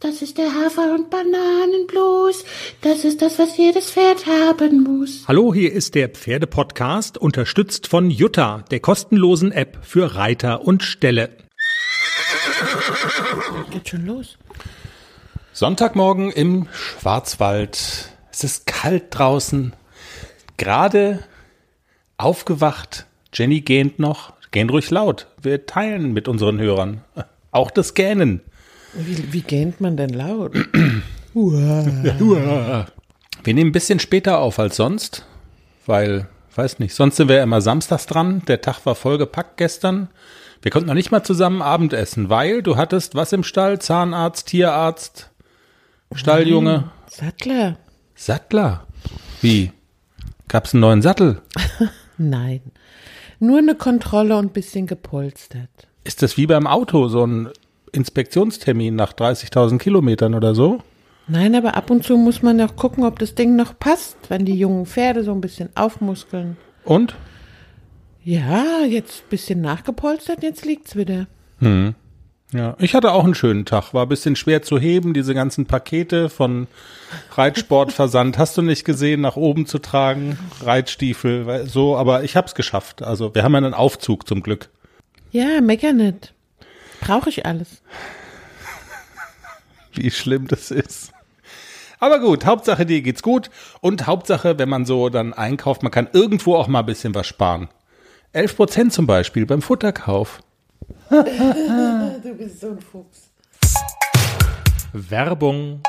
Das ist der Hafer- und Bananenblues. Das ist das, was jedes Pferd haben muss. Hallo, hier ist der Pferdepodcast, unterstützt von Jutta, der kostenlosen App für Reiter und Ställe. Geht schon los. Sonntagmorgen im Schwarzwald. Es ist kalt draußen. Gerade aufgewacht. Jenny gähnt noch. Gähnt ruhig laut. Wir teilen mit unseren Hörern. Auch das Gähnen. Wie, wie gähnt man denn laut? Wir nehmen ein bisschen später auf als sonst, weil, weiß nicht, sonst sind wir ja immer samstags dran. Der Tag war vollgepackt gestern. Wir konnten noch nicht mal zusammen Abendessen, weil du hattest was im Stall? Zahnarzt, Tierarzt, Stalljunge, Sattler? Sattler. Wie? Gab's einen neuen Sattel? Nein. Nur eine Kontrolle und ein bisschen gepolstert. Ist das wie beim Auto, so ein Inspektionstermin nach 30.000 Kilometern oder so? Nein, aber ab und zu muss man auch gucken, ob das Ding noch passt, wenn die jungen Pferde so ein bisschen aufmuskeln. Und? Ja, jetzt ein bisschen nachgepolstert, jetzt liegt's wieder. Ja, ich hatte auch einen schönen Tag. War ein bisschen schwer zu heben, diese ganzen Pakete von Reitsportversand. Hast du nicht gesehen, nach oben zu tragen, Reitstiefel, so, aber ich hab's geschafft. Also, wir haben ja einen Aufzug zum Glück. Ja, mecker nicht. Brauche ich alles. Wie schlimm das ist. Aber gut, Hauptsache dir geht's gut und Hauptsache, wenn man so dann einkauft, man kann irgendwo auch mal ein bisschen was sparen. 11 Prozent zum Beispiel beim Futterkauf. Du bist so ein Fuchs. Werbung.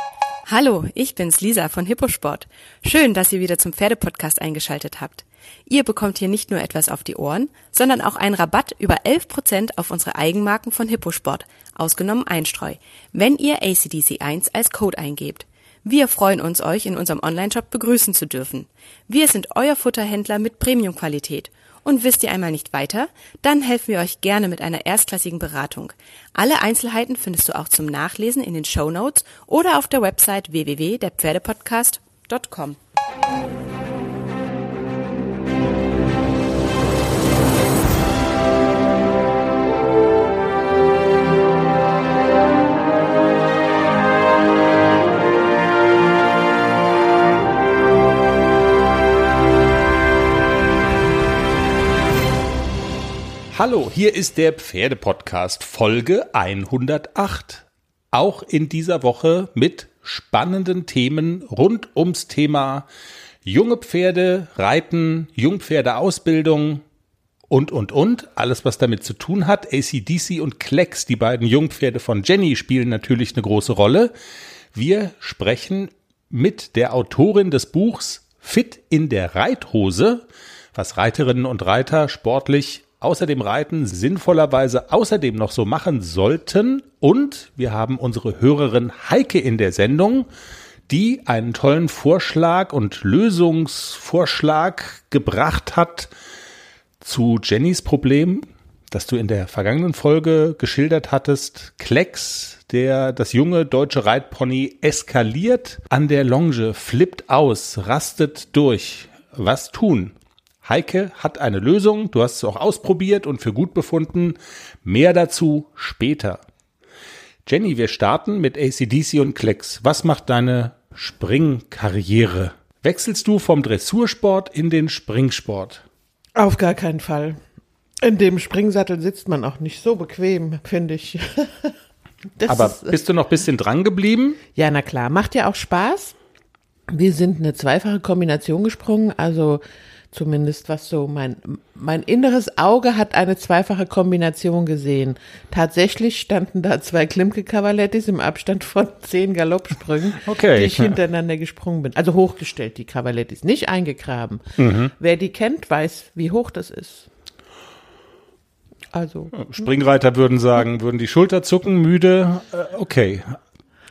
Hallo, ich bin's Lisa von Hipposport. Schön, dass ihr wieder zum Pferdepodcast eingeschaltet habt. Ihr bekommt hier nicht nur etwas auf die Ohren, sondern auch einen Rabatt über 11% auf unsere Eigenmarken von Hipposport, ausgenommen Einstreu, wenn ihr ACDC1 als Code eingebt. Wir freuen uns, euch in unserem Onlineshop begrüßen zu dürfen. Wir sind euer Futterhändler mit Premiumqualität. Und wisst ihr einmal nicht weiter? Dann helfen wir euch gerne mit einer erstklassigen Beratung. Alle Einzelheiten findest du auch zum Nachlesen in den Show Notes oder auf der Website www.derpferdepodcast.com. Hallo, hier ist der Pferdepodcast Folge 108. Auch in dieser Woche mit spannenden Themen rund ums Thema junge Pferde, Reiten, Jungpferdeausbildung und, und, und. Alles, was damit zu tun hat. ACDC und Klecks, die beiden Jungpferde von Jenny, spielen natürlich eine große Rolle. Wir sprechen mit der Autorin des Buchs Fit in der Reithose, was Reiterinnen und Reiter sportlich außer dem Reiten sinnvollerweise außerdem noch so machen sollten. Und wir haben unsere Hörerin Heike in der Sendung, die einen tollen Vorschlag und Lösungsvorschlag gebracht hat zu Jennys Problem, das du in der vergangenen Folge geschildert hattest. Klecks, der das junge deutsche Reitpony eskaliert an der Longe, flippt aus, rastet durch. Was tun? Heike hat eine Lösung, du hast es auch ausprobiert und für gut befunden. Mehr dazu später. Jenny, wir starten mit ACDC und Klecks. Was macht deine Springkarriere? Wechselst du vom Dressursport in den Springsport? Auf gar keinen Fall. In dem Springsattel sitzt man auch nicht so bequem, finde ich. Das Aber ist, bist du noch ein bisschen dran geblieben? ja, na klar, macht ja auch Spaß. Wir sind eine zweifache Kombination gesprungen, also zumindest was so mein, mein inneres Auge hat eine zweifache Kombination gesehen. Tatsächlich standen da zwei Klimke-Cavalettis im Abstand von zehn Galoppsprüngen, Okay. die ich hintereinander gesprungen bin. Also hochgestellt, die Cavalettis, nicht eingegraben. Wer die kennt, weiß, wie hoch das ist. Also Springreiter würden sagen, würden die Schulter zucken, müde. Äh, okay.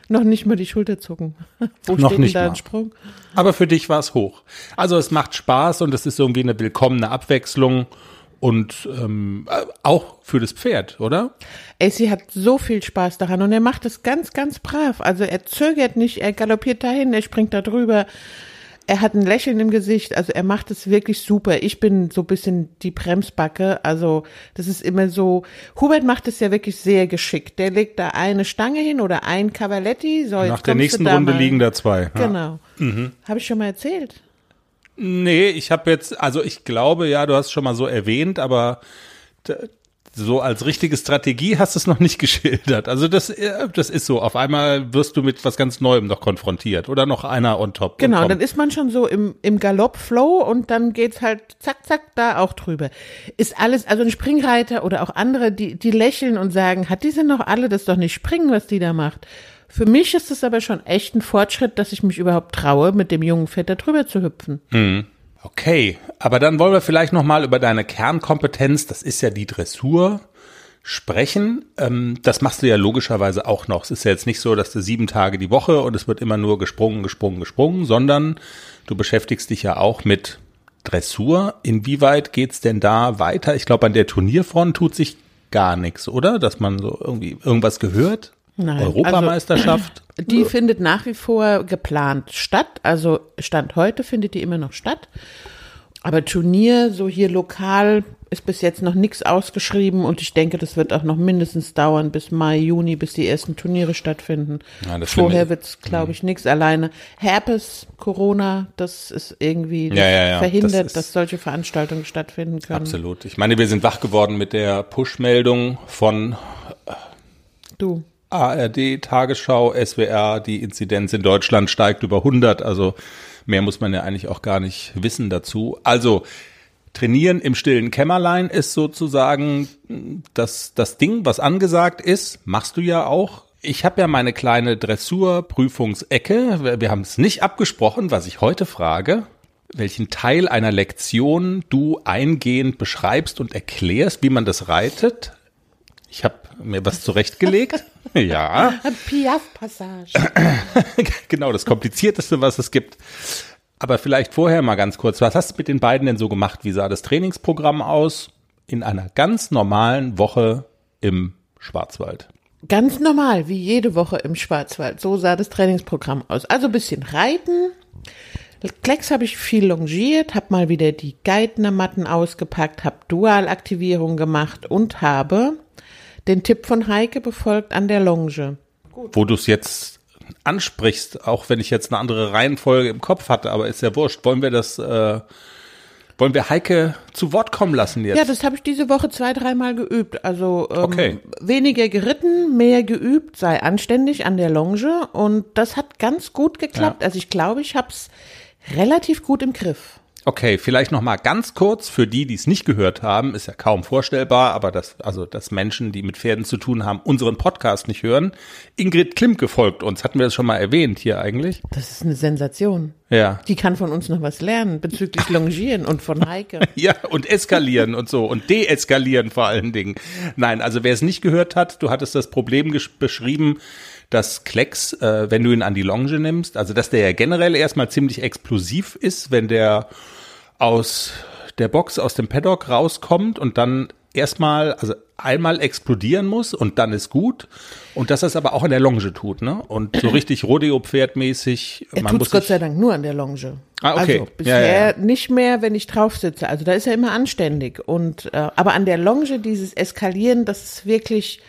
Noch nicht mal die Schulter zucken. Wo Noch steht nicht denn da mal. ein Sprung? Aber für dich war es hoch. Also es macht Spaß und es ist irgendwie eine willkommene Abwechslung und ähm, äh, auch für das Pferd, oder? AC hat so viel Spaß daran und er macht es ganz, ganz brav. Also er zögert nicht, er galoppiert dahin, er springt da drüber. Er hat ein Lächeln im Gesicht, also er macht es wirklich super. Ich bin so ein bisschen die Bremsbacke, also das ist immer so, Hubert macht es ja wirklich sehr geschickt. Der legt da eine Stange hin oder ein Cavaletti. So, Nach der nächsten Runde mal. liegen da zwei. Ja. Genau. Mhm. Habe ich schon mal erzählt? Nee, ich habe jetzt, also ich glaube, ja, du hast schon mal so erwähnt, aber so als richtige Strategie hast du es noch nicht geschildert. Also das, äh, das ist so. Auf einmal wirst du mit was ganz Neuem noch konfrontiert oder noch einer on top. Genau, dann ist man schon so im, im Galopp-Flow und dann geht's halt zack, zack, da auch drüber. Ist alles, also ein Springreiter oder auch andere, die, die lächeln und sagen, hat diese noch alle das doch nicht springen, was die da macht. Für mich ist es aber schon echt ein Fortschritt, dass ich mich überhaupt traue, mit dem jungen Vetter drüber zu hüpfen. Mhm. Okay, aber dann wollen wir vielleicht noch mal über deine Kernkompetenz, das ist ja die Dressur, sprechen. Ähm, das machst du ja logischerweise auch noch. Es ist ja jetzt nicht so, dass du sieben Tage die Woche und es wird immer nur gesprungen, gesprungen, gesprungen, sondern du beschäftigst dich ja auch mit Dressur. Inwieweit geht's denn da weiter? Ich glaube, an der Turnierfront tut sich gar nichts, oder? Dass man so irgendwie irgendwas gehört? Nein. Europameisterschaft? Also, die findet nach wie vor geplant statt. Also Stand heute findet die immer noch statt. Aber Turnier, so hier lokal, ist bis jetzt noch nichts ausgeschrieben und ich denke, das wird auch noch mindestens dauern bis Mai, Juni, bis die ersten Turniere stattfinden. Ja, Vorher wird es, glaube ich, nichts. Alleine Herpes, Corona, das ist irgendwie ja, ja, verhindert, das dass solche Veranstaltungen stattfinden können. Absolut. Ich meine, wir sind wach geworden mit der Push-Meldung von du. ARD, Tagesschau, SWR, die Inzidenz in Deutschland steigt über 100. Also mehr muss man ja eigentlich auch gar nicht wissen dazu. Also Trainieren im stillen Kämmerlein ist sozusagen das, das Ding, was angesagt ist. Machst du ja auch. Ich habe ja meine kleine Dressurprüfungsecke. Wir haben es nicht abgesprochen, was ich heute frage welchen Teil einer Lektion du eingehend beschreibst und erklärst, wie man das reitet. Ich habe mir was zurechtgelegt. ja. Piaf-Passage. genau, das komplizierteste, was es gibt. Aber vielleicht vorher mal ganz kurz, was hast du mit den beiden denn so gemacht? Wie sah das Trainingsprogramm aus in einer ganz normalen Woche im Schwarzwald? Ganz normal, wie jede Woche im Schwarzwald. So sah das Trainingsprogramm aus. Also ein bisschen Reiten. Klecks habe ich viel longiert, habe mal wieder die Geithner-Matten ausgepackt, habe Dualaktivierung gemacht und habe den Tipp von Heike befolgt an der Longe. Gut. Wo du es jetzt ansprichst, auch wenn ich jetzt eine andere Reihenfolge im Kopf hatte, aber ist ja wurscht. Wollen wir das, äh, wollen wir Heike zu Wort kommen lassen jetzt? Ja, das habe ich diese Woche zwei, dreimal geübt. Also ähm, okay. weniger geritten, mehr geübt, sei anständig an der Longe und das hat ganz gut geklappt. Ja. Also ich glaube, ich habe es relativ gut im Griff. Okay, vielleicht noch mal ganz kurz für die, die es nicht gehört haben, ist ja kaum vorstellbar, aber dass also dass Menschen, die mit Pferden zu tun haben, unseren Podcast nicht hören. Ingrid Klimke folgt uns, hatten wir das schon mal erwähnt hier eigentlich? Das ist eine Sensation. Ja. Die kann von uns noch was lernen bezüglich Longieren und von Heike. ja, und eskalieren und so und deeskalieren vor allen Dingen. Nein, also wer es nicht gehört hat, du hattest das Problem beschrieben, dass Klecks, äh, wenn du ihn an die Longe nimmst, also dass der ja generell erstmal ziemlich explosiv ist, wenn der aus der Box, aus dem Paddock rauskommt und dann erstmal, also einmal explodieren muss und dann ist gut. Und dass er es aber auch an der Longe tut, ne? Und so richtig Rodeo-Pferdmäßig. Er tut Gott sei Dank nur an der Longe. Ah, okay. Also bisher ja, ja. nicht mehr, wenn ich drauf sitze. Also da ist er immer anständig. Und äh, aber an der Longe dieses Eskalieren, das ist wirklich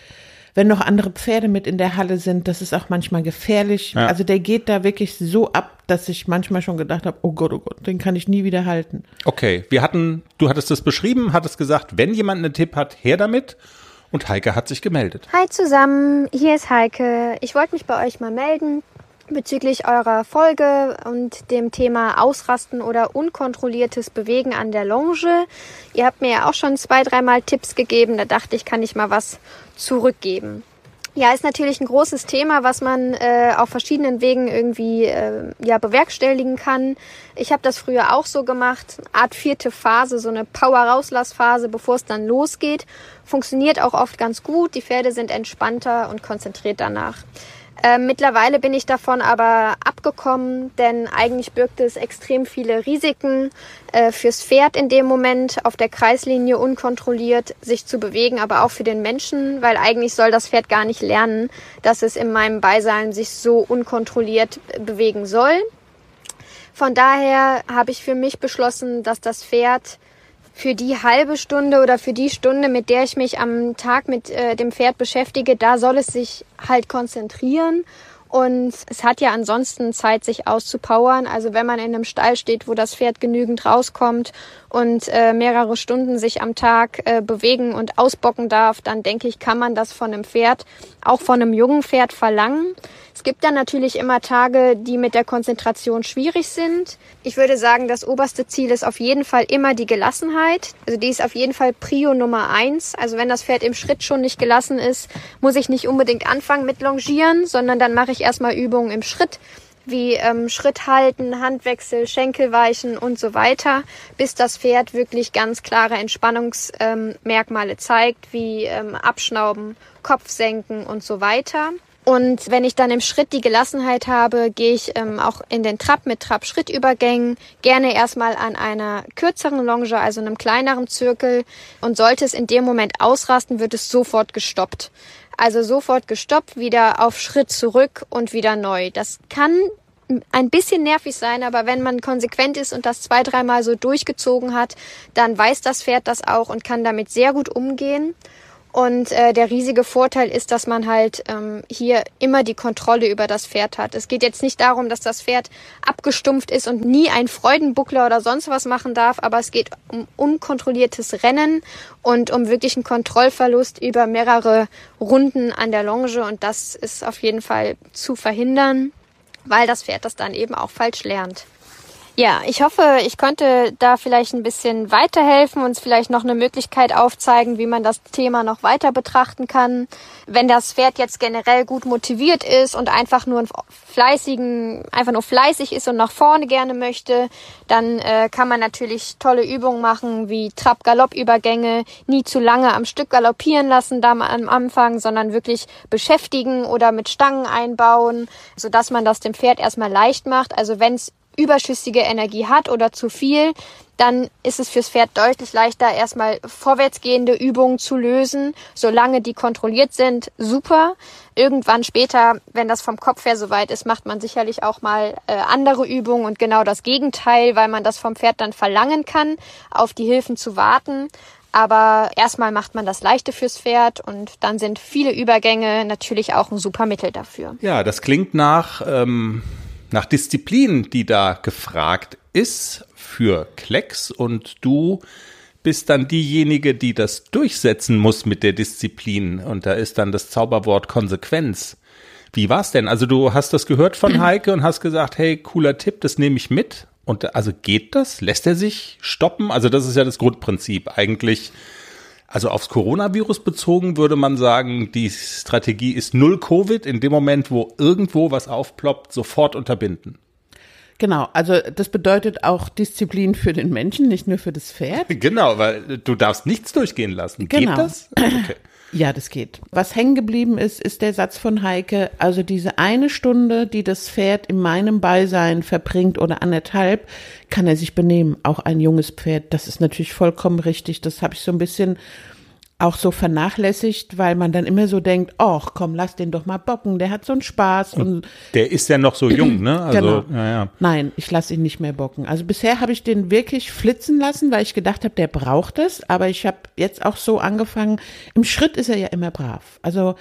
wenn noch andere Pferde mit in der Halle sind, das ist auch manchmal gefährlich. Ja. Also der geht da wirklich so ab, dass ich manchmal schon gedacht habe, oh Gott, oh Gott, den kann ich nie wieder halten. Okay, wir hatten, du hattest das beschrieben, hattest gesagt, wenn jemand einen Tipp hat, her damit. Und Heike hat sich gemeldet. Hi zusammen, hier ist Heike. Ich wollte mich bei euch mal melden bezüglich eurer Folge und dem Thema Ausrasten oder unkontrolliertes Bewegen an der Longe. Ihr habt mir ja auch schon zwei, dreimal Tipps gegeben. Da dachte ich, kann ich mal was zurückgeben. Ja, ist natürlich ein großes Thema, was man äh, auf verschiedenen Wegen irgendwie äh, ja bewerkstelligen kann. Ich habe das früher auch so gemacht, Art vierte Phase, so eine Power-Rauslassphase, bevor es dann losgeht. Funktioniert auch oft ganz gut. Die Pferde sind entspannter und konzentriert danach. Äh, mittlerweile bin ich davon aber abgekommen, denn eigentlich birgt es extrem viele Risiken äh, fürs Pferd in dem Moment, auf der Kreislinie unkontrolliert sich zu bewegen, aber auch für den Menschen, weil eigentlich soll das Pferd gar nicht lernen, dass es in meinem Beisein sich so unkontrolliert bewegen soll. Von daher habe ich für mich beschlossen, dass das Pferd für die halbe Stunde oder für die Stunde, mit der ich mich am Tag mit äh, dem Pferd beschäftige, da soll es sich halt konzentrieren und es hat ja ansonsten Zeit, sich auszupowern. Also wenn man in einem Stall steht, wo das Pferd genügend rauskommt und äh, mehrere Stunden sich am Tag äh, bewegen und ausbocken darf, dann denke ich, kann man das von einem Pferd, auch von einem jungen Pferd verlangen. Es gibt dann natürlich immer Tage, die mit der Konzentration schwierig sind. Ich würde sagen, das oberste Ziel ist auf jeden Fall immer die Gelassenheit. Also die ist auf jeden Fall Prio Nummer eins. Also wenn das Pferd im Schritt schon nicht gelassen ist, muss ich nicht unbedingt anfangen mit Longieren, sondern dann mache ich erstmal Übungen im Schritt wie ähm, Schritt halten, Handwechsel, Schenkelweichen und so weiter, bis das Pferd wirklich ganz klare Entspannungsmerkmale ähm, zeigt, wie ähm, Abschnauben, Kopf senken und so weiter. Und wenn ich dann im Schritt die Gelassenheit habe, gehe ich ähm, auch in den Trab mit Trab-Schrittübergängen, gerne erstmal an einer kürzeren Longe, also einem kleineren Zirkel. Und sollte es in dem Moment ausrasten, wird es sofort gestoppt. Also sofort gestoppt, wieder auf Schritt zurück und wieder neu. Das kann ein bisschen nervig sein, aber wenn man konsequent ist und das zwei, dreimal so durchgezogen hat, dann weiß das Pferd das auch und kann damit sehr gut umgehen. Und äh, der riesige Vorteil ist, dass man halt ähm, hier immer die Kontrolle über das Pferd hat. Es geht jetzt nicht darum, dass das Pferd abgestumpft ist und nie ein Freudenbuckler oder sonst was machen darf, aber es geht um unkontrolliertes Rennen und um wirklichen Kontrollverlust über mehrere Runden an der Longe. Und das ist auf jeden Fall zu verhindern, weil das Pferd das dann eben auch falsch lernt. Ja, ich hoffe, ich konnte da vielleicht ein bisschen weiterhelfen, uns vielleicht noch eine Möglichkeit aufzeigen, wie man das Thema noch weiter betrachten kann. Wenn das Pferd jetzt generell gut motiviert ist und einfach nur fleißigen, einfach nur fleißig ist und nach vorne gerne möchte, dann äh, kann man natürlich tolle Übungen machen, wie Trab-Galopp-Übergänge, nie zu lange am Stück galoppieren lassen da am Anfang, sondern wirklich beschäftigen oder mit Stangen einbauen, sodass man das dem Pferd erstmal leicht macht. Also wenn es überschüssige Energie hat oder zu viel, dann ist es fürs Pferd deutlich leichter, erstmal vorwärtsgehende Übungen zu lösen, solange die kontrolliert sind. Super. Irgendwann später, wenn das vom Kopf her soweit ist, macht man sicherlich auch mal äh, andere Übungen und genau das Gegenteil, weil man das vom Pferd dann verlangen kann, auf die Hilfen zu warten. Aber erstmal macht man das Leichte fürs Pferd und dann sind viele Übergänge natürlich auch ein super Mittel dafür. Ja, das klingt nach ähm, nach Disziplin, die da gefragt ist für Klecks und du bist dann diejenige, die das durchsetzen muss mit der Disziplin und da ist dann das Zauberwort Konsequenz. Wie war's denn? Also du hast das gehört von Heike und hast gesagt, hey, cooler Tipp, das nehme ich mit. Und also geht das? Lässt er sich stoppen? Also das ist ja das Grundprinzip. Eigentlich also aufs Coronavirus bezogen würde man sagen, die Strategie ist null Covid. In dem Moment, wo irgendwo was aufploppt, sofort unterbinden. Genau, also das bedeutet auch Disziplin für den Menschen, nicht nur für das Pferd. Genau, weil du darfst nichts durchgehen lassen. Genau. Geht das? Okay. Ja, das geht. Was hängen geblieben ist, ist der Satz von Heike, also diese eine Stunde, die das Pferd in meinem Beisein verbringt oder anderthalb, kann er sich benehmen. Auch ein junges Pferd, das ist natürlich vollkommen richtig. Das habe ich so ein bisschen auch so vernachlässigt, weil man dann immer so denkt, ach komm, lass den doch mal bocken, der hat so einen Spaß. Und, und der ist ja noch so jung, ne? Also, genau. Ja, ja. Nein, ich lasse ihn nicht mehr bocken. Also bisher habe ich den wirklich flitzen lassen, weil ich gedacht habe, der braucht es. Aber ich habe jetzt auch so angefangen, im Schritt ist er ja immer brav. Also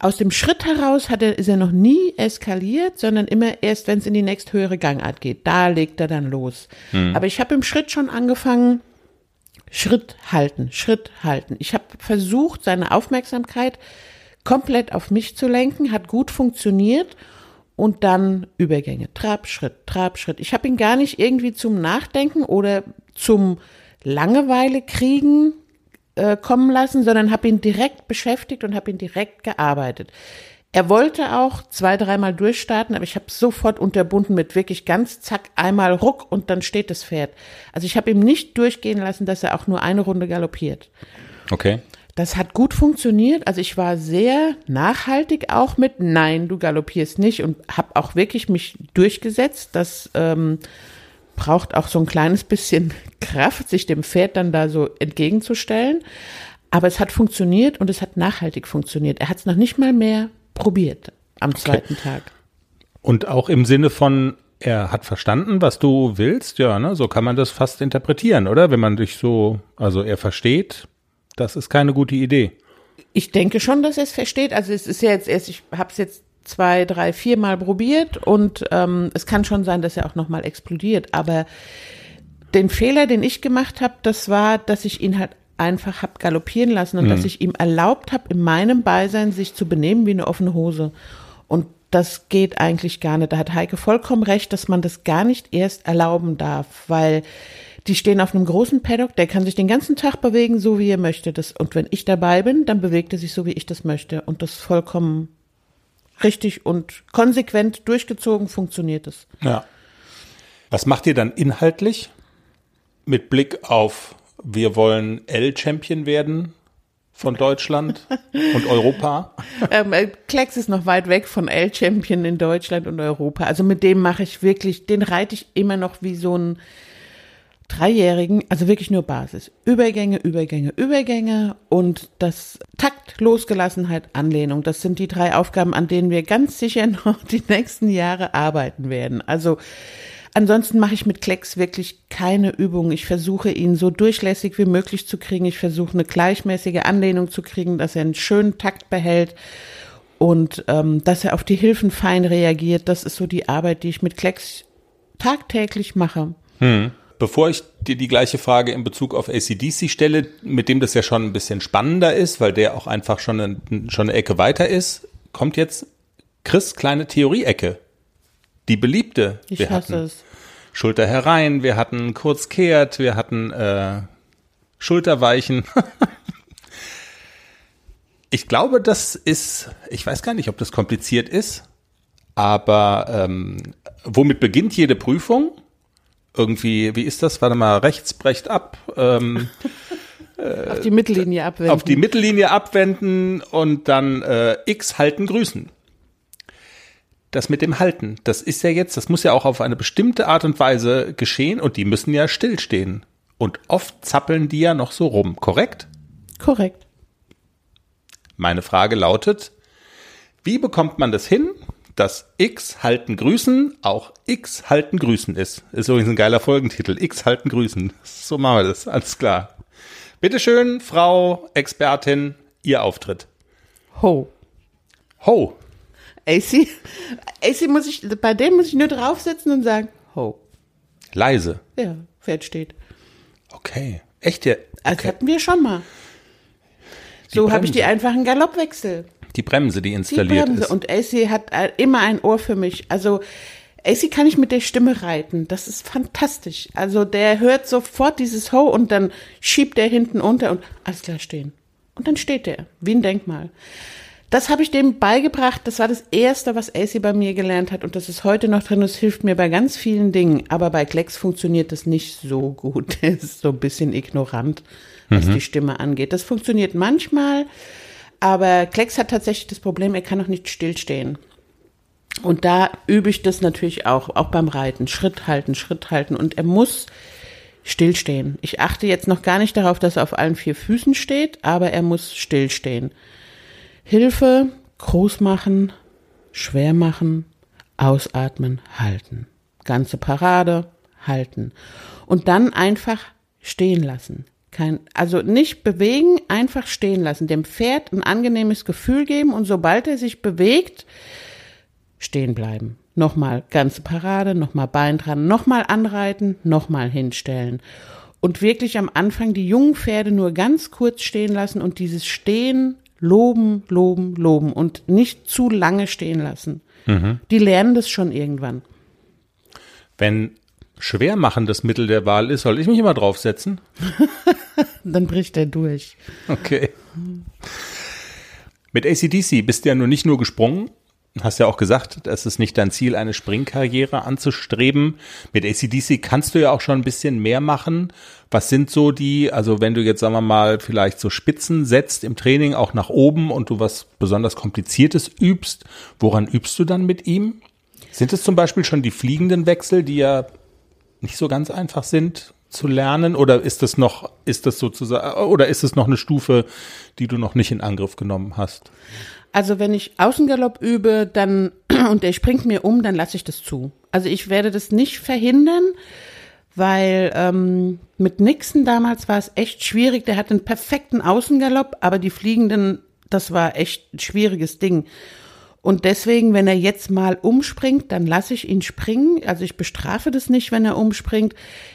aus dem Schritt heraus hat er, ist er noch nie eskaliert, sondern immer erst, wenn es in die nächsthöhere Gangart geht. Da legt er dann los. Hm. Aber ich habe im Schritt schon angefangen, Schritt halten, Schritt halten. Ich habe versucht, seine Aufmerksamkeit komplett auf mich zu lenken, hat gut funktioniert und dann Übergänge, Trab, Schritt, Trab, Schritt. Ich habe ihn gar nicht irgendwie zum Nachdenken oder zum Langeweile kriegen äh, kommen lassen, sondern habe ihn direkt beschäftigt und habe ihn direkt gearbeitet. Er wollte auch zwei, dreimal durchstarten, aber ich habe sofort unterbunden mit wirklich ganz zack, einmal ruck und dann steht das Pferd. Also ich habe ihm nicht durchgehen lassen, dass er auch nur eine Runde galoppiert. Okay. Das hat gut funktioniert. Also ich war sehr nachhaltig auch mit Nein, du galoppierst nicht und habe auch wirklich mich durchgesetzt. Das ähm, braucht auch so ein kleines bisschen Kraft, sich dem Pferd dann da so entgegenzustellen. Aber es hat funktioniert und es hat nachhaltig funktioniert. Er hat es noch nicht mal mehr probiert am zweiten okay. Tag. Und auch im Sinne von er hat verstanden, was du willst, ja, ne? So kann man das fast interpretieren, oder? Wenn man dich so, also er versteht, das ist keine gute Idee. Ich denke schon, dass er es versteht. Also es ist ja jetzt erst, ich habe es jetzt zwei, drei, vier Mal probiert und ähm, es kann schon sein, dass er auch nochmal explodiert. Aber den Fehler, den ich gemacht habe, das war, dass ich ihn halt einfach hab galoppieren lassen und mhm. dass ich ihm erlaubt habe, in meinem Beisein sich zu benehmen wie eine offene Hose. Und das geht eigentlich gar nicht. Da hat Heike vollkommen recht, dass man das gar nicht erst erlauben darf, weil die stehen auf einem großen Paddock, der kann sich den ganzen Tag bewegen, so wie er möchte. Das, und wenn ich dabei bin, dann bewegt er sich so, wie ich das möchte. Und das vollkommen richtig und konsequent durchgezogen funktioniert es. Ja. Was macht ihr dann inhaltlich mit Blick auf, wir wollen L-Champion werden von Deutschland und Europa? Ähm, äh, Klecks ist noch weit weg von L-Champion in Deutschland und Europa. Also mit dem mache ich wirklich, den reite ich immer noch wie so ein Dreijährigen, also wirklich nur Basis. Übergänge, Übergänge, Übergänge und das Takt, Losgelassenheit, Anlehnung. Das sind die drei Aufgaben, an denen wir ganz sicher noch die nächsten Jahre arbeiten werden. Also ansonsten mache ich mit Klecks wirklich keine Übung. Ich versuche ihn so durchlässig wie möglich zu kriegen. Ich versuche eine gleichmäßige Anlehnung zu kriegen, dass er einen schönen Takt behält und ähm, dass er auf die Hilfen fein reagiert. Das ist so die Arbeit, die ich mit Klecks tagtäglich mache. Hm. Bevor ich dir die gleiche Frage in Bezug auf ACDC stelle, mit dem das ja schon ein bisschen spannender ist, weil der auch einfach schon eine, schon eine Ecke weiter ist, kommt jetzt Chris kleine Theorie-Ecke. Die beliebte. Ich hasse es. Schulter herein, wir hatten kurz kehrt, wir hatten äh, Schulterweichen. ich glaube, das ist, ich weiß gar nicht, ob das kompliziert ist, aber ähm, womit beginnt jede Prüfung? irgendwie, wie ist das? Warte mal, rechts brecht ab. Ähm, auf die Mittellinie abwenden. Auf die Mittellinie abwenden und dann äh, X halten, grüßen. Das mit dem Halten, das ist ja jetzt, das muss ja auch auf eine bestimmte Art und Weise geschehen und die müssen ja stillstehen. Und oft zappeln die ja noch so rum, korrekt? Korrekt. Meine Frage lautet, wie bekommt man das hin, dass X halten grüßen auch X halten grüßen ist. Ist übrigens ein geiler Folgentitel. X halten grüßen. So machen wir das. Alles klar. Bitteschön, Frau Expertin, Ihr Auftritt. Ho. Ho. AC, AC muss ich, bei dem muss ich nur draufsetzen und sagen, ho. Leise. Ja, Pferd steht. Okay. Echt ja? Das hatten wir schon mal. So habe ich die einfachen Galoppwechsel. Die Bremse, die Die installiert Bremse. ist. Und AC hat äh, immer ein Ohr für mich. Also AC kann ich mit der Stimme reiten. Das ist fantastisch. Also der hört sofort dieses Ho und dann schiebt er hinten unter und alles klar stehen. Und dann steht der, wie ein Denkmal. Das habe ich dem beigebracht. Das war das Erste, was AC bei mir gelernt hat. Und das ist heute noch drin. Das hilft mir bei ganz vielen Dingen. Aber bei Klecks funktioniert das nicht so gut. Er ist so ein bisschen ignorant, was die Stimme angeht. Das funktioniert manchmal. Aber Klecks hat tatsächlich das Problem, er kann noch nicht stillstehen. Und da übe ich das natürlich auch, auch beim Reiten. Schritt halten, Schritt halten. Und er muss stillstehen. Ich achte jetzt noch gar nicht darauf, dass er auf allen vier Füßen steht, aber er muss stillstehen. Hilfe, groß machen, schwer machen, ausatmen, halten. Ganze Parade, halten. Und dann einfach stehen lassen. Kein, also nicht bewegen, einfach stehen lassen. Dem Pferd ein angenehmes Gefühl geben und sobald er sich bewegt, stehen bleiben. Nochmal ganze Parade, nochmal Bein dran, nochmal anreiten, nochmal hinstellen. Und wirklich am Anfang die jungen Pferde nur ganz kurz stehen lassen und dieses Stehen loben, loben, loben und nicht zu lange stehen lassen. Die lernen das schon irgendwann. Wenn Schwermachen das Mittel der Wahl ist, soll ich mich immer draufsetzen? Dann bricht er durch. Okay. Mit ACDC bist du ja nur nicht nur gesprungen, hast ja auch gesagt, es ist nicht dein Ziel, eine Springkarriere anzustreben. Mit ACDC kannst du ja auch schon ein bisschen mehr machen. Was sind so die, also wenn du jetzt, sagen wir mal, vielleicht so Spitzen setzt im Training auch nach oben und du was besonders Kompliziertes übst, woran übst du dann mit ihm? Sind es zum Beispiel schon die fliegenden Wechsel, die ja nicht so ganz einfach sind zu lernen oder ist das noch, ist das sozusagen, oder ist es noch eine Stufe, die du noch nicht in Angriff genommen hast? Also wenn ich Außengalopp übe, dann und der springt mir um, dann lasse ich das zu. Also ich werde das nicht verhindern, weil ähm, mit Nixon damals war es echt schwierig. Der hat einen perfekten Außengalopp, aber die Fliegenden, das war echt ein schwieriges Ding. Und deswegen, wenn er jetzt mal umspringt, dann lasse ich ihn springen. Also ich bestrafe das nicht, wenn er umspringt.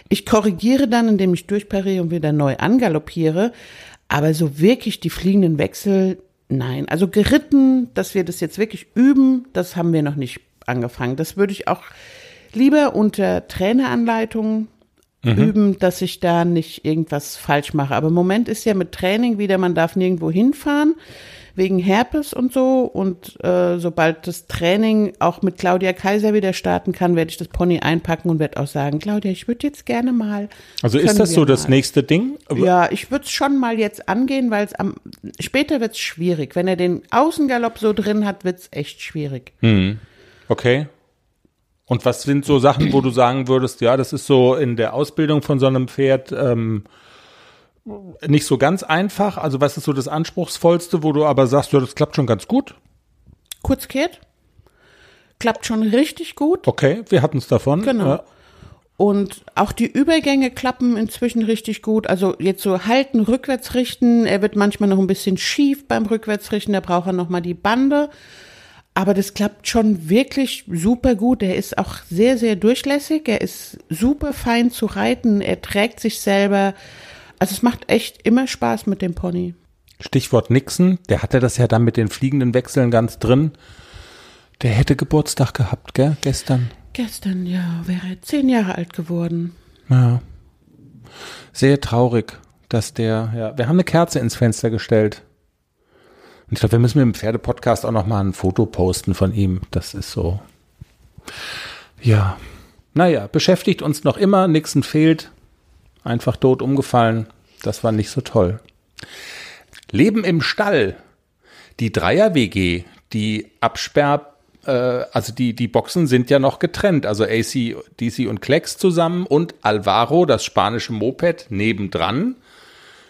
Ich korrigiere dann, indem ich durchpariere und wieder neu angaloppiere. Aber so wirklich die fliegenden Wechsel, nein. Also geritten, dass wir das jetzt wirklich üben, das haben wir noch nicht angefangen. Das würde ich auch lieber unter Traineranleitung mhm. üben, dass ich da nicht irgendwas falsch mache. Aber im Moment ist ja mit Training wieder, man darf nirgendwo hinfahren wegen Herpes und so. Und äh, sobald das Training auch mit Claudia Kaiser wieder starten kann, werde ich das Pony einpacken und werde auch sagen, Claudia, ich würde jetzt gerne mal. Also ist das so mal. das nächste Ding? Ja, ich würde es schon mal jetzt angehen, weil es am später wird es schwierig. Wenn er den Außengalopp so drin hat, wird es echt schwierig. Hm. Okay. Und was sind so Sachen, wo du sagen würdest, ja, das ist so in der Ausbildung von so einem Pferd ähm, nicht so ganz einfach. Also was ist so das Anspruchsvollste, wo du aber sagst, ja, das klappt schon ganz gut? Kurzkehrt. Klappt schon richtig gut. Okay, wir hatten es davon. Genau. Ja. Und auch die Übergänge klappen inzwischen richtig gut. Also jetzt so halten, rückwärts richten. Er wird manchmal noch ein bisschen schief beim Rückwärtsrichten. Da braucht er nochmal die Bande. Aber das klappt schon wirklich super gut. Er ist auch sehr, sehr durchlässig. Er ist super fein zu reiten. Er trägt sich selber. Also es macht echt immer Spaß mit dem Pony. Stichwort Nixon, der hatte das ja dann mit den fliegenden Wechseln ganz drin. Der hätte Geburtstag gehabt, gell, gestern. Gestern, ja, wäre er zehn Jahre alt geworden. Ja. Sehr traurig, dass der, ja, wir haben eine Kerze ins Fenster gestellt. Und ich glaube, wir müssen mit dem Pferdepodcast auch noch mal ein Foto posten von ihm. Das ist so. Ja. Naja, beschäftigt uns noch immer, Nixon fehlt einfach tot umgefallen. Das war nicht so toll. Leben im Stall. Die Dreier-WG, die Absperr, äh, also die, die Boxen sind ja noch getrennt. Also AC, DC und Klecks zusammen und Alvaro, das spanische Moped, nebendran.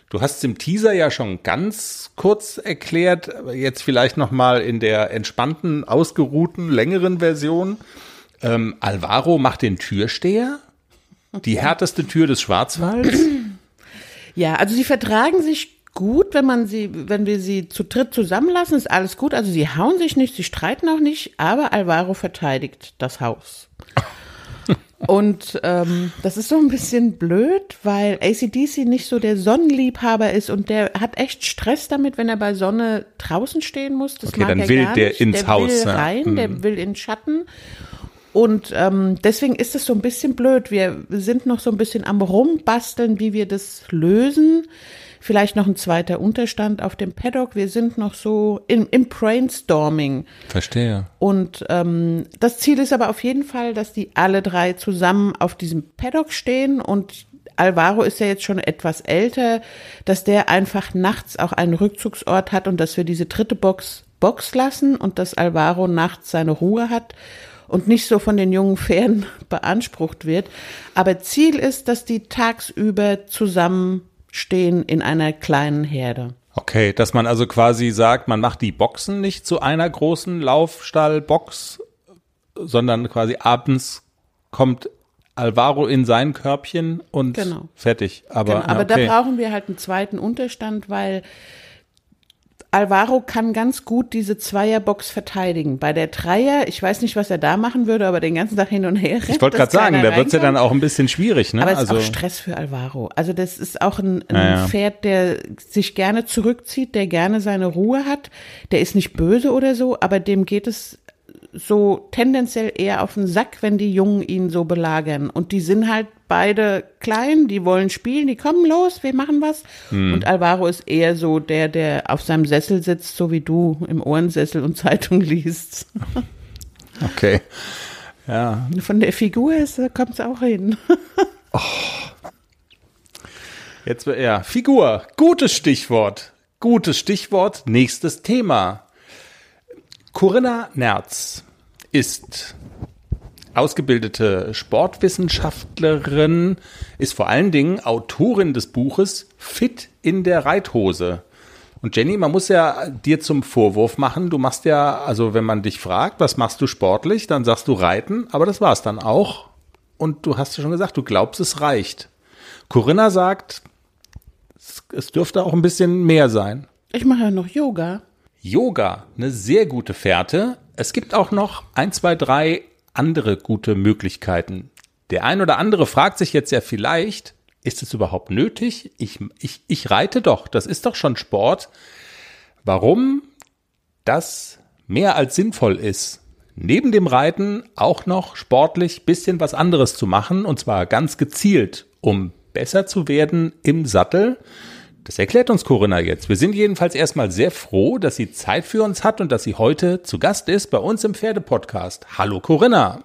Du hast es im Teaser ja schon ganz kurz erklärt, jetzt vielleicht noch mal in der entspannten, ausgeruhten, längeren Version. Ähm, Alvaro macht den Türsteher die härteste Tür des Schwarzwalds? Ja, also sie vertragen sich gut, wenn man sie, wenn wir sie zu dritt zusammenlassen, ist alles gut. Also sie hauen sich nicht, sie streiten auch nicht, aber Alvaro verteidigt das Haus. Und ähm, das ist so ein bisschen blöd, weil ACDC nicht so der Sonnenliebhaber ist und der hat echt Stress damit, wenn er bei Sonne draußen stehen muss. Das okay, mag dann er will gar der nicht. ins der Haus. Will ja. rein, der Hm. will in Schatten. Und ähm, deswegen ist es so ein bisschen blöd. Wir sind noch so ein bisschen am Rumbasteln, wie wir das lösen. Vielleicht noch ein zweiter Unterstand auf dem Paddock. Wir sind noch so im, im Brainstorming. Verstehe. Und ähm, das Ziel ist aber auf jeden Fall, dass die alle drei zusammen auf diesem Paddock stehen und Alvaro ist ja jetzt schon etwas älter, dass der einfach nachts auch einen Rückzugsort hat und dass wir diese dritte Box Box lassen und dass Alvaro nachts seine Ruhe hat und nicht so von den jungen Pferden beansprucht wird. Aber Ziel ist, dass die tagsüber zusammenstehen in einer kleinen Herde. Okay, dass man also quasi sagt, man macht die Boxen nicht zu einer großen Laufstall-Box, sondern quasi abends kommt Alvaro in sein Körbchen und Genau. fertig. Aber, Genau, aber ja, okay. da brauchen wir halt einen zweiten Unterstand, weil Alvaro kann ganz gut diese Zweierbox verteidigen. Bei der Dreier, ich weiß nicht, was er da machen würde, aber den ganzen Tag hin und her rennt. ich wollte gerade sagen, da wird's ja dann auch ein bisschen schwierig, ne? Aber es also ist auch Stress für Alvaro. Also das ist auch ein, ein ja. Pferd, der sich gerne zurückzieht, der gerne seine Ruhe hat. Der ist nicht böse oder so, aber dem geht es so tendenziell eher auf den Sack, wenn die Jungen ihn so belagern. Und die sind halt beide klein, die wollen spielen, die kommen los, wir machen was. Hm. Und Alvaro ist eher so der, der auf seinem Sessel sitzt, so wie du im Ohrensessel und Zeitung liest. okay. Ja, Von der Figur kommt es auch hin. Jetzt, ja, Figur. Gutes Stichwort. Gutes Stichwort. Nächstes Thema. Corinna Nerz ist ausgebildete Sportwissenschaftlerin, ist vor allen Dingen Autorin des Buches Fit in der Reithose. Und Jenny, man muss ja dir zum Vorwurf machen, du machst ja, also wenn man dich fragt, was machst du sportlich, dann sagst du Reiten, aber das war's dann auch. Und du hast ja schon gesagt, du glaubst, es reicht. Corinna sagt, es, es dürfte auch ein bisschen mehr sein. Ich mache ja noch Yoga. Yoga, eine sehr gute Fährte. Es gibt auch noch ein, zwei, drei andere gute Möglichkeiten. Der ein oder andere fragt sich jetzt ja vielleicht, ist es überhaupt nötig? Ich, ich, ich reite doch, das ist doch schon Sport. Warum das mehr als sinnvoll ist, neben dem Reiten auch noch sportlich bisschen was anderes zu machen, und zwar ganz gezielt, um besser zu werden im Sattel. Das erklärt uns Corinna jetzt. Wir sind jedenfalls erstmal sehr froh, dass sie Zeit für uns hat und dass sie heute zu Gast ist bei uns im Pferdepodcast. Hallo Corinna.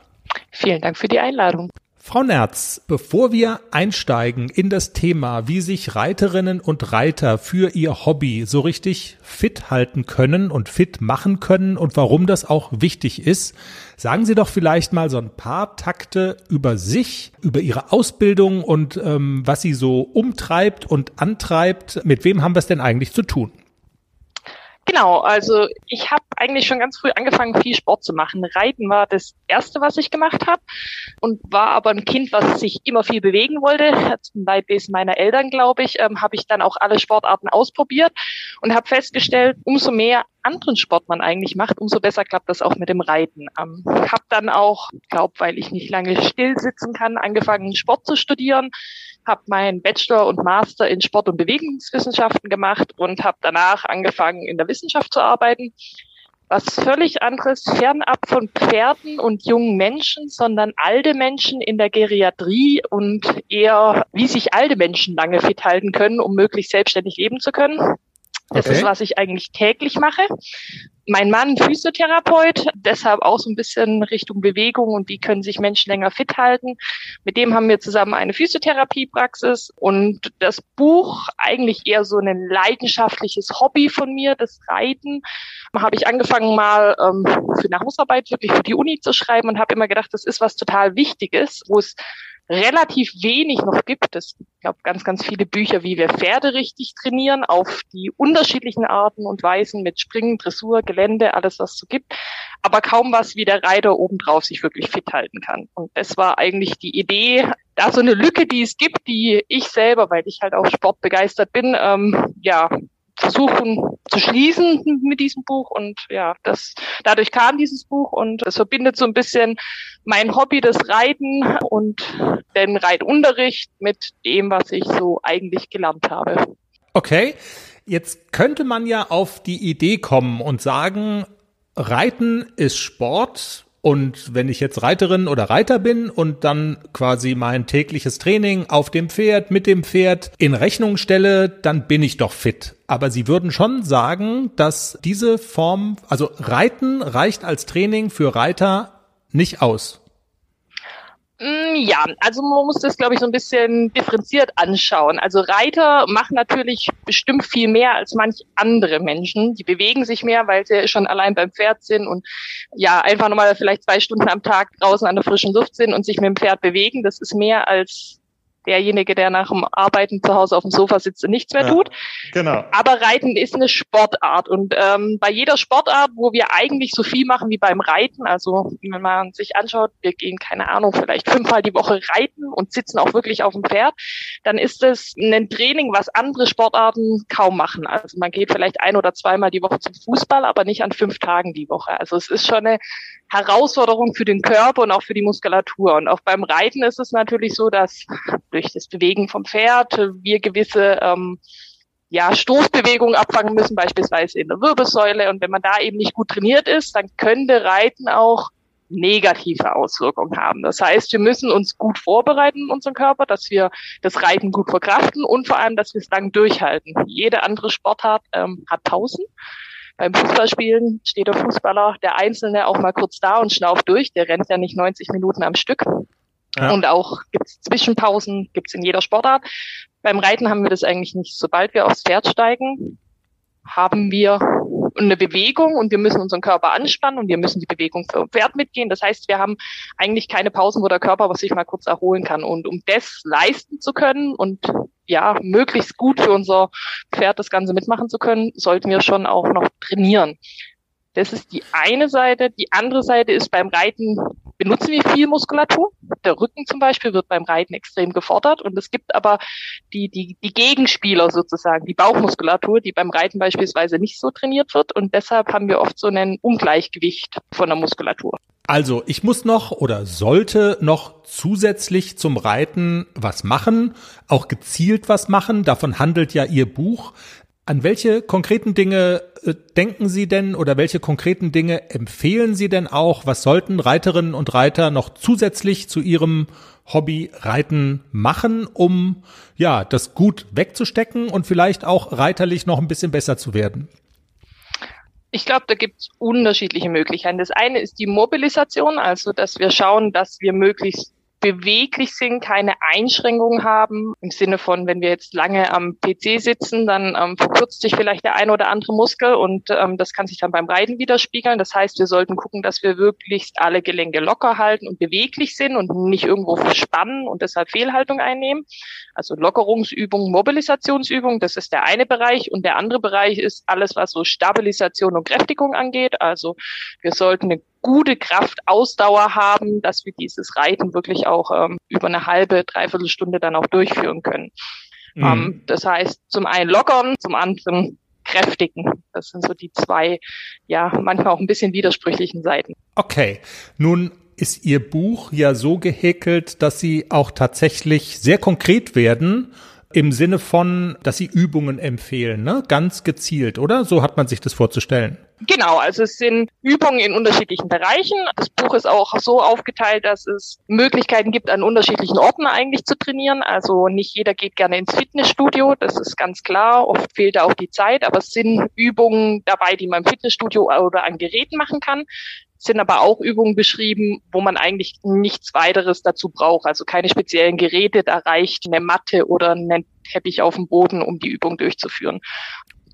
Vielen Dank für die Einladung. Frau Nerz, bevor wir einsteigen in das Thema, wie sich Reiterinnen und Reiter für ihr Hobby so richtig fit halten können und fit machen können und warum das auch wichtig ist, sagen Sie doch vielleicht mal so ein paar Takte über sich, über Ihre Ausbildung und ähm, was Sie so umtreibt und antreibt. Mit wem haben wir es denn eigentlich zu tun? Genau, also ich habe eigentlich schon ganz früh angefangen, viel Sport zu machen. Reiten war das Erste, was ich gemacht habe und war aber ein Kind, was sich immer viel bewegen wollte. Zum Leidwesen meiner Eltern, glaube ich, ähm, habe ich dann auch alle Sportarten ausprobiert und habe festgestellt, umso mehr anderen Sport man eigentlich macht, umso besser klappt das auch mit dem Reiten. Ähm, habe dann auch, glaube, weil ich nicht lange still sitzen kann, angefangen, Sport zu studieren habe meinen Bachelor und Master in Sport- und Bewegungswissenschaften gemacht und habe danach angefangen, in der Wissenschaft zu arbeiten. Was völlig anderes, fernab von Pferden und jungen Menschen, sondern alte Menschen in der Geriatrie und eher, wie sich alte Menschen lange fit halten können, um möglichst selbstständig leben zu können. Das okay. ist, was ich eigentlich täglich mache. Mein Mann Physiotherapeut, deshalb auch so ein bisschen Richtung Bewegung und wie können sich Menschen länger fit halten. Mit dem haben wir zusammen eine Physiotherapiepraxis und das Buch eigentlich eher so ein leidenschaftliches Hobby von mir, das Reiten. Habe ich angefangen mal ähm, für Nachwuchsarbeit wirklich für die Uni zu schreiben und habe immer gedacht, das ist was total Wichtiges, wo es relativ wenig noch gibt. Es glaube ganz, ganz viele Bücher, wie wir Pferde richtig trainieren, auf die unterschiedlichen Arten und Weisen mit Springen, Dressur, Gelände, alles, was es so gibt. Aber kaum was, wie der Reiter obendrauf sich wirklich fit halten kann. Und das war eigentlich die Idee, da so eine Lücke, die es gibt, die ich selber, weil ich halt auch sportbegeistert bin, ähm, ja, versuchen zu schließen mit diesem Buch und ja, das dadurch kam dieses Buch und es verbindet so ein bisschen mein Hobby des Reiten und den Reitunterricht mit dem, was ich so eigentlich gelernt habe. Okay, jetzt könnte man ja auf die Idee kommen und sagen, Reiten ist Sport, und wenn ich jetzt Reiterin oder Reiter bin und dann quasi mein tägliches Training auf dem Pferd, mit dem Pferd in Rechnung stelle, dann bin ich doch fit. Aber Sie würden schon sagen, dass diese Form, also Reiten reicht als Training für Reiter nicht aus. Mm, ja, also man muss das, glaube ich, so ein bisschen differenziert anschauen. Also Reiter machen natürlich bestimmt viel mehr als manch andere Menschen. Die bewegen sich mehr, weil sie schon allein beim Pferd sind und ja, einfach nochmal vielleicht zwei Stunden am Tag draußen an der frischen Luft sind und sich mit dem Pferd bewegen. Das ist mehr als derjenige, der nach dem Arbeiten zu Hause auf dem Sofa sitzt und nichts mehr ja, tut. Genau. Aber Reiten ist eine Sportart und ähm, bei jeder Sportart, wo wir eigentlich so viel machen wie beim Reiten, also wenn man sich anschaut, wir gehen keine Ahnung vielleicht fünfmal die Woche reiten und sitzen auch wirklich auf dem Pferd, dann ist es ein Training, was andere Sportarten kaum machen. Also man geht vielleicht ein oder zweimal die Woche zum Fußball, aber nicht an fünf Tagen die Woche. Also es ist schon eine Herausforderung für den Körper und auch für die Muskulatur. Und auch beim Reiten ist es natürlich so, dass durch das Bewegen vom Pferd wir gewisse ähm, ja, Stoßbewegungen abfangen müssen, beispielsweise in der Wirbelsäule. Und wenn man da eben nicht gut trainiert ist, dann könnte Reiten auch negative Auswirkungen haben. Das heißt, wir müssen uns gut vorbereiten in unserem Körper, dass wir das Reiten gut verkraften und vor allem, dass wir es lang durchhalten. Jede andere Sportart ähm, hat Pausen beim Fußballspielen steht der Fußballer, der Einzelne, auch mal kurz da und schnauft durch. Der rennt ja nicht 90 Minuten am Stück. Ja. Und auch gibt's Zwischenpausen, gibt's in jeder Sportart. Beim Reiten haben wir das eigentlich nicht. Sobald wir aufs Pferd steigen, haben wir eine Bewegung und wir müssen unseren Körper anspannen und wir müssen die Bewegung vom Pferd mitgehen. Das heißt, wir haben eigentlich keine Pausen, wo der Körper sich mal kurz erholen kann. Und um das leisten zu können und ja, möglichst gut für unser Pferd das Ganze mitmachen zu können, sollten wir schon auch noch trainieren. Das ist die eine Seite. Die andere Seite ist beim Reiten benutzen wir viel Muskulatur. Der Rücken zum Beispiel wird beim Reiten extrem gefordert. Und es gibt aber die, die, die Gegenspieler sozusagen, die Bauchmuskulatur, die beim Reiten beispielsweise nicht so trainiert wird. Und deshalb haben wir oft so ein Ungleichgewicht von der Muskulatur. Also ich muss noch oder sollte noch zusätzlich zum Reiten was machen, auch gezielt was machen. Davon handelt ja Ihr Buch. An welche konkreten Dinge äh, denken Sie denn oder welche konkreten Dinge empfehlen Sie denn auch? Was sollten Reiterinnen und Reiter noch zusätzlich zu ihrem Hobby Reiten machen, um ja das gut wegzustecken und vielleicht auch reiterlich noch ein bisschen besser zu werden? Ich glaube, da gibt es unterschiedliche Möglichkeiten. Das eine ist die Mobilisation, also dass wir schauen, dass wir möglichst beweglich sind, keine Einschränkungen haben. Im Sinne von, wenn wir jetzt lange am PC sitzen, dann ähm, verkürzt sich vielleicht der eine oder andere Muskel und ähm, das kann sich dann beim Reiten widerspiegeln. Das heißt, wir sollten gucken, dass wir wirklich alle Gelenke locker halten und beweglich sind und nicht irgendwo verspannen und deshalb Fehlhaltung einnehmen. Also Lockerungsübung, Mobilisationsübung, das ist der eine Bereich und der andere Bereich ist alles, was so Stabilisation und Kräftigung angeht. Also wir sollten eine gute Kraftausdauer haben, dass wir dieses Reiten wirklich auch ähm, über eine halbe, dreiviertel Stunde dann auch durchführen können. Mhm. Ähm, das heißt, zum einen lockern, zum anderen kräftigen. Das sind so die zwei, ja, manchmal auch ein bisschen widersprüchlichen Seiten. Okay. Nun ist Ihr Buch ja so gehäkelt, dass Sie auch tatsächlich sehr konkret werden im Sinne von, dass Sie Übungen empfehlen, ne? Ganz gezielt, oder? So hat man sich das vorzustellen. Genau, also es sind Übungen in unterschiedlichen Bereichen. Das Buch ist auch so aufgeteilt, dass es Möglichkeiten gibt, an unterschiedlichen Orten eigentlich zu trainieren. Also nicht jeder geht gerne ins Fitnessstudio, das ist ganz klar. Oft fehlt da auch die Zeit, aber es sind Übungen dabei, die man im Fitnessstudio oder an Geräten machen kann sind aber auch Übungen beschrieben, wo man eigentlich nichts weiteres dazu braucht. Also keine speziellen Geräte, da reicht eine Matte oder ein Teppich auf dem Boden, um die Übung durchzuführen.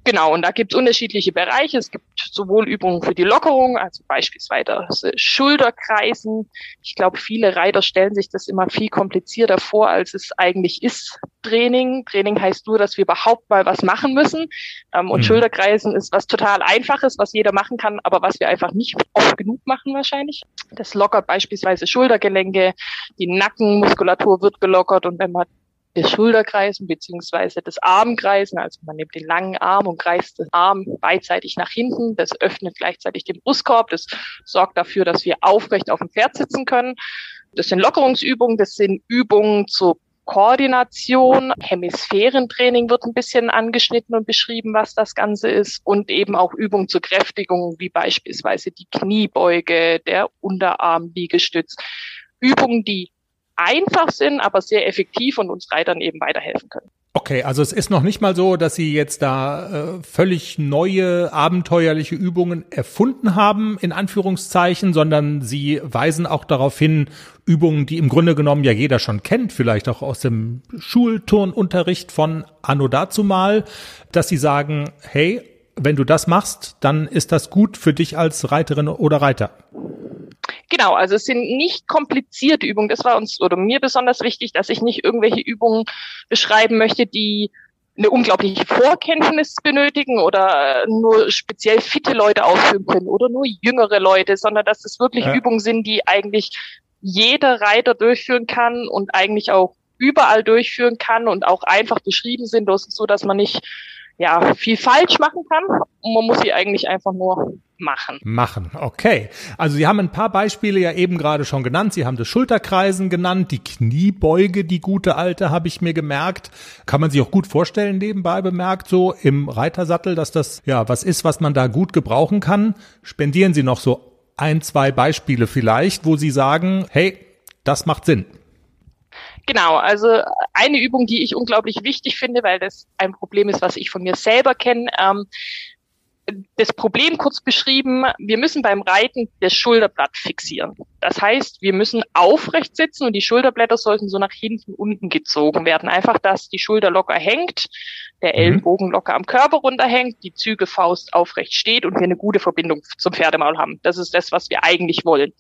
Genau, und da gibt es unterschiedliche Bereiche. Es gibt sowohl Übungen für die Lockerung, also beispielsweise Schulterkreisen. Ich glaube, viele Reiter stellen sich das immer viel komplizierter vor, als es eigentlich ist. Training. Training heißt nur, dass wir überhaupt mal was machen müssen. Ähm, und mhm. Schulterkreisen ist was total Einfaches, was jeder machen kann, aber was wir einfach nicht oft genug machen wahrscheinlich. Das lockert beispielsweise Schultergelenke, die Nackenmuskulatur wird gelockert und wenn man das Schulterkreisen beziehungsweise das Armkreisen. Also man nimmt den langen Arm und kreist den Arm beidseitig nach hinten. Das öffnet gleichzeitig den Brustkorb. Das sorgt dafür, dass wir aufrecht auf dem Pferd sitzen können. Das sind Lockerungsübungen. Das sind Übungen zur Koordination, Hemisphärentraining wird ein bisschen angeschnitten und beschrieben, was das Ganze ist und eben auch Übungen zur Kräftigung, wie beispielsweise die Kniebeuge, der Unterarmliegestütz. Übungen, die einfach sind, aber sehr effektiv und uns Reitern eben weiterhelfen können. Okay, also es ist noch nicht mal so, dass Sie jetzt da äh, völlig neue, abenteuerliche Übungen erfunden haben, in Anführungszeichen, sondern Sie weisen auch darauf hin, Übungen, die im Grunde genommen ja jeder schon kennt, vielleicht auch aus dem Schulturnunterricht von Anno dazu mal, dass Sie sagen, hey, wenn du das machst, dann ist das gut für dich als Reiterin oder Reiter. Genau, also es sind nicht komplizierte Übungen. Das war uns oder mir besonders wichtig, dass ich nicht irgendwelche Übungen beschreiben möchte, die eine unglaubliche Vorkenntnis benötigen oder nur speziell fitte Leute ausführen können oder nur jüngere Leute, sondern dass es wirklich ja. Übungen sind, die eigentlich jeder Reiter durchführen kann und eigentlich auch überall durchführen kann und auch einfach beschrieben sind, so dass man nicht ja, viel falsch machen kann und man muss sie eigentlich einfach nur machen. Machen, okay. Also Sie haben ein paar Beispiele ja eben gerade schon genannt. Sie haben das Schulterkreisen genannt, die Kniebeuge, die gute alte, habe ich mir gemerkt. Kann man sich auch gut vorstellen, nebenbei bemerkt, so im Reitersattel, dass das ja was ist, was man da gut gebrauchen kann. Spendieren Sie noch so ein, zwei Beispiele vielleicht, wo Sie sagen, hey, das macht Sinn. Genau, also eine Übung, die ich unglaublich wichtig finde, weil das ein Problem ist, was ich von mir selber kenne. Ähm, das Problem kurz beschrieben, wir müssen beim Reiten das Schulterblatt fixieren. Das heißt, wir müssen aufrecht sitzen und die Schulterblätter sollten so nach hinten unten gezogen werden. Einfach, dass die Schulter locker hängt, der mhm. Ellenbogen locker am Körper runterhängt, die Zügelfaust aufrecht steht und wir eine gute Verbindung zum Pferdemaul haben. Das ist das, was wir eigentlich wollen.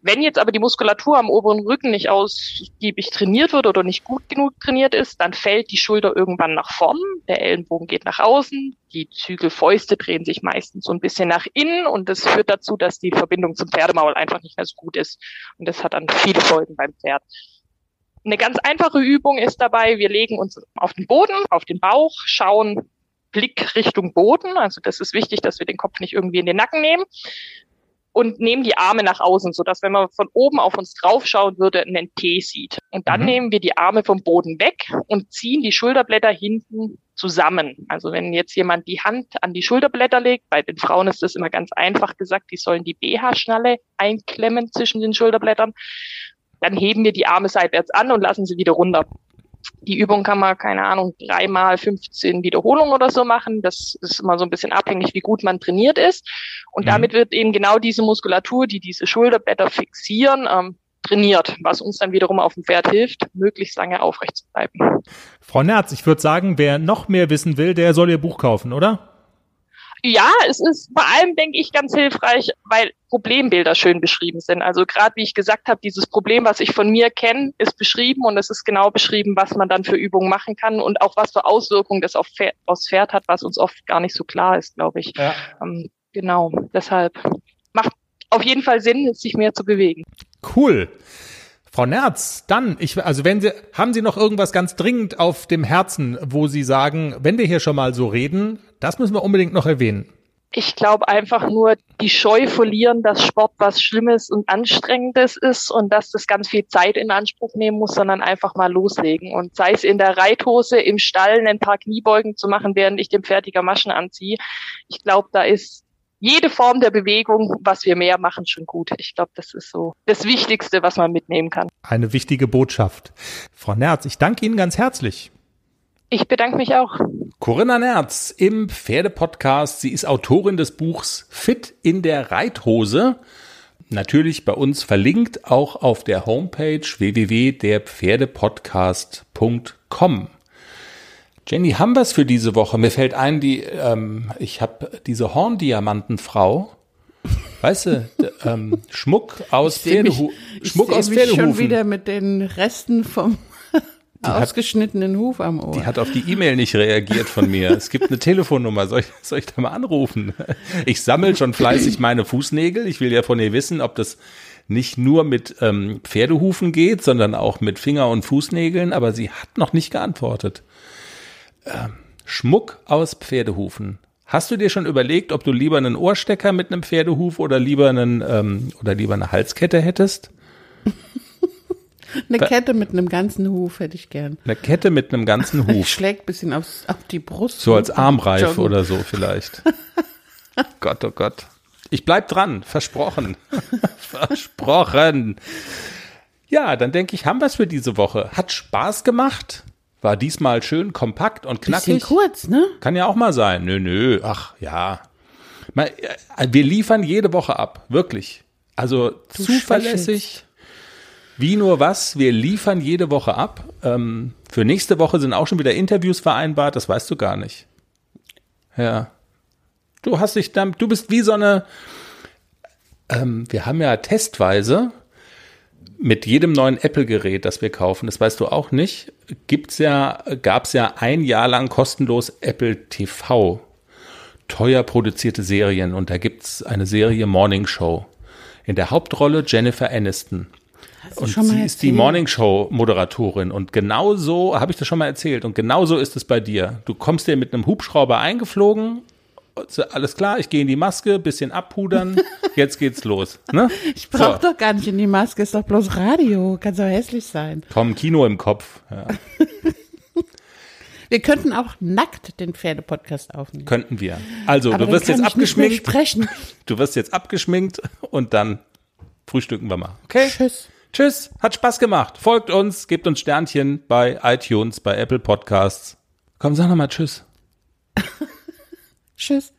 Wenn jetzt aber die Muskulatur am oberen Rücken nicht ausgiebig trainiert wird oder nicht gut genug trainiert ist, dann fällt die Schulter irgendwann nach vorn, der Ellenbogen geht nach außen, die Zügelfäuste drehen sich meistens so ein bisschen nach innen und das führt dazu, dass die Verbindung zum Pferdemaul einfach nicht mehr so gut ist. Und das hat dann viele Folgen beim Pferd. Eine ganz einfache Übung ist dabei, wir legen uns auf den Boden, auf den Bauch, schauen Blick Richtung Boden. Also das ist wichtig, dass wir den Kopf nicht irgendwie in den Nacken nehmen und nehmen die Arme nach außen, so dass wenn man von oben auf uns draufschauen würde, einen T sieht. Und dann mhm. nehmen wir die Arme vom Boden weg und ziehen die Schulterblätter hinten zusammen. Also wenn jetzt jemand die Hand an die Schulterblätter legt, bei den Frauen ist das immer ganz einfach gesagt, die sollen die BH-Schnalle einklemmen zwischen den Schulterblättern, dann heben wir die Arme seitwärts an und lassen sie wieder runter. Die Übung kann man, keine Ahnung, dreimal 15 Wiederholungen oder so machen. Das ist immer so ein bisschen abhängig, wie gut man trainiert ist. Und mhm. damit wird eben genau diese Muskulatur, die diese Schulterblätter fixieren, ähm, trainiert, was uns dann wiederum auf dem Pferd hilft, möglichst lange aufrecht zu bleiben. Frau Nerz, ich würde sagen, wer noch mehr wissen will, der soll ihr Buch kaufen, oder? Ja, es ist vor allem, denke ich, ganz hilfreich, weil Problembilder schön beschrieben sind. Also gerade wie ich gesagt habe, dieses Problem, was ich von mir kenne, ist beschrieben und es ist genau beschrieben, was man dann für Übungen machen kann und auch was für Auswirkungen das auf Pferd, aufs Pferd hat, was uns oft gar nicht so klar ist, glaube ich. Ja. Ähm, genau, deshalb macht auf jeden Fall Sinn, sich mehr zu bewegen. Cool. Frau Nerz, dann, ich, also wenn Sie, haben Sie noch irgendwas ganz dringend auf dem Herzen, wo Sie sagen, wenn wir hier schon mal so reden, das müssen wir unbedingt noch erwähnen. Ich glaube einfach nur die Scheu verlieren, dass Sport was Schlimmes und Anstrengendes ist und dass das ganz viel Zeit in Anspruch nehmen muss, sondern einfach mal loslegen. Und sei es in der Reithose, im Stall ein paar Kniebeugen zu machen, während ich dem fertiger Maschen anziehe. Ich glaube, da ist jede Form der Bewegung, was wir mehr machen, schon gut. Ich glaube, das ist so das Wichtigste, was man mitnehmen kann. Eine wichtige Botschaft. Frau Nerz, ich danke Ihnen ganz herzlich. Ich bedanke mich auch. Corinna Nerz im Pferdepodcast. Sie ist Autorin des Buchs Fit in der Reithose. Natürlich bei uns verlinkt auch auf der Homepage www.derpferdepodcast.com. Jenny, haben wir es für diese Woche? Mir fällt ein, die, ähm, ich habe diese Horndiamantenfrau. Weißt du, ähm, Schmuck aus Pferdehufen. Schmuck aus Pferdehufen. schon wieder mit den Resten vom ausgeschnittenen hat, Huf am Ohr. Die hat auf die E-Mail nicht reagiert von mir. es gibt eine Telefonnummer. Soll ich, soll ich da mal anrufen? Ich sammle schon fleißig meine Fußnägel. Ich will ja von ihr wissen, ob das nicht nur mit ähm, Pferdehufen geht, sondern auch mit Finger- und Fußnägeln. Aber sie hat noch nicht geantwortet. Ähm, Schmuck aus Pferdehufen. Hast du dir schon überlegt, ob du lieber einen Ohrstecker mit einem Pferdehuf oder lieber einen ähm, oder lieber eine Halskette hättest? eine Kette mit einem ganzen Huf hätte ich gern. Eine Kette mit einem ganzen Huf. Schlägt bisschen aufs, auf die Brust. So als Armreif joggen. oder so vielleicht. Gott, oh Gott. Ich bleib dran, versprochen. versprochen. Ja, dann denke ich, haben wir es für diese Woche. Hat Spaß gemacht. War diesmal schön kompakt und knackig. Bisschen kurz, ne? Kann ja auch mal sein. Nö, nö, ach ja. Äh, wir liefern jede Woche ab, wirklich. Also du zuverlässig. Wie nur was, wir liefern jede Woche ab. Ähm, für nächste Woche sind auch schon wieder Interviews vereinbart, das weißt du gar nicht. Ja. Du hast dich dann, du bist wie so eine, ähm, wir haben ja testweise mit jedem neuen Apple-Gerät, das wir kaufen, das weißt du auch nicht, gibt's ja, gab's ja ein Jahr lang kostenlos Apple TV. Teuer produzierte Serien und da gibt's eine Serie Morning Show. In der Hauptrolle Jennifer Aniston. Und sie erzählt? ist die Morning Show Moderatorin und genau so habe ich das schon mal erzählt und genau so ist es bei dir. Du kommst dir mit einem Hubschrauber eingeflogen alles klar, ich gehe in die Maske, bisschen abpudern, jetzt geht's los. Ne? Ich brauche so. doch gar nicht in die Maske, ist doch bloß Radio, kann so hässlich sein. Komm, Kino im Kopf. Ja. Wir könnten auch nackt den Pferdepodcast aufnehmen. Könnten wir. Also, Aber du wirst jetzt abgeschminkt. Du wirst jetzt abgeschminkt und dann frühstücken wir mal. Okay? Tschüss. Tschüss, hat Spaß gemacht. Folgt uns, gebt uns Sternchen bei iTunes, bei Apple Podcasts. Komm, sag nochmal Tschüss. Tschüss.